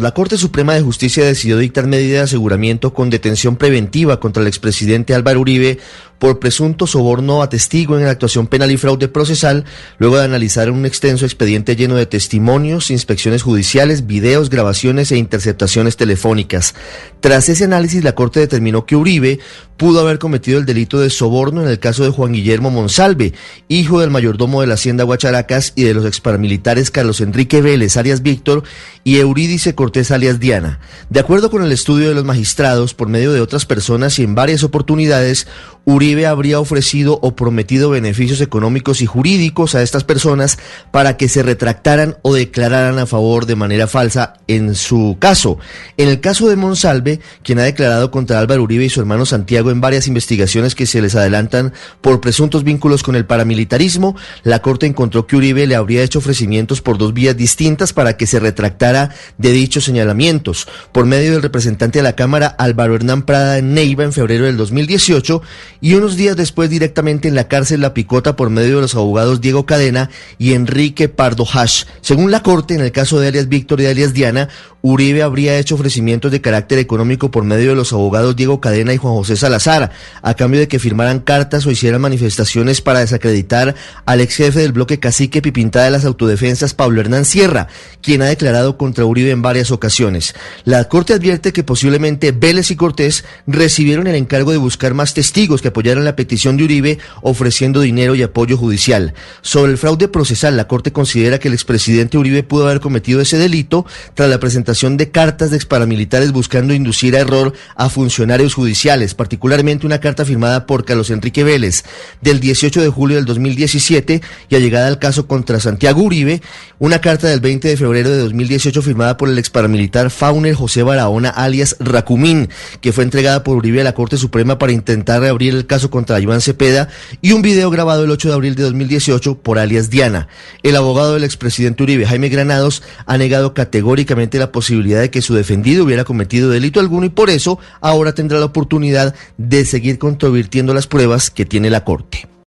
La Corte Suprema de Justicia decidió dictar medida de aseguramiento con detención preventiva contra el expresidente Álvaro Uribe por presunto soborno a testigo en la actuación penal y fraude procesal, luego de analizar un extenso expediente lleno de testimonios, inspecciones judiciales, videos, grabaciones e interceptaciones telefónicas. Tras ese análisis, la Corte determinó que Uribe pudo haber cometido el delito de soborno en el caso de Juan Guillermo Monsalve, hijo del mayordomo de la Hacienda Guacharacas y de los exparamilitares Carlos Enrique Vélez, alias Víctor, y Eurídice Cortés, Diana. De acuerdo con el estudio de los magistrados, por medio de otras personas y en varias oportunidades, Uribe habría ofrecido o prometido beneficios económicos y jurídicos a estas personas para que se retractaran o declararan a favor de manera falsa en su caso. En el caso de Monsalve, quien ha declarado contra Álvaro Uribe y su hermano Santiago en varias investigaciones que se les adelantan por presuntos vínculos con el paramilitarismo, la Corte encontró que Uribe le habría hecho ofrecimientos por dos vías distintas para que se retractara de dichos señalamientos. Por medio del representante de la Cámara Álvaro Hernán Prada en Neiva en febrero del 2018 y unos días después directamente en la cárcel La Picota por medio de los abogados Diego Cadena y Enrique Pardo Hash. Según la Corte, en el caso de alias Víctor y alias Diana, Uribe habría hecho ofrecimientos de carácter económico por medio de los abogados Diego Cadena y Juan José Salazar, a cambio de que firmaran cartas o hicieran manifestaciones para desacreditar al ex jefe del bloque cacique Pipintada de las Autodefensas, Pablo Hernán Sierra, quien ha declarado contra Uribe en varias ocasiones. La Corte advierte que posiblemente Vélez y Cortés recibieron el encargo de buscar más testigos que apoyaran la petición de Uribe ofreciendo dinero y apoyo judicial. Sobre el fraude procesal, la Corte considera que el expresidente Uribe pudo haber cometido ese delito tras la presentación de cartas de exparamilitares buscando inducir a error a funcionarios judiciales, particularmente una carta firmada por Carlos Enrique Vélez del 18 de julio del 2017 y allegada al caso contra Santiago Uribe, una carta del 20 de febrero de 2018 firmada por el exparamilitar Fauner José Barahona alias Racumín, que fue entregada por Uribe a la Corte Suprema para intentar reabrir el caso contra Iván Cepeda y un video grabado el 8 de abril de 2018 por alias Diana. El abogado del expresidente Uribe, Jaime Granados, ha negado categóricamente la posibilidad de que su defendido hubiera cometido delito alguno y por eso ahora tendrá la oportunidad de seguir controvirtiendo las pruebas que tiene la Corte.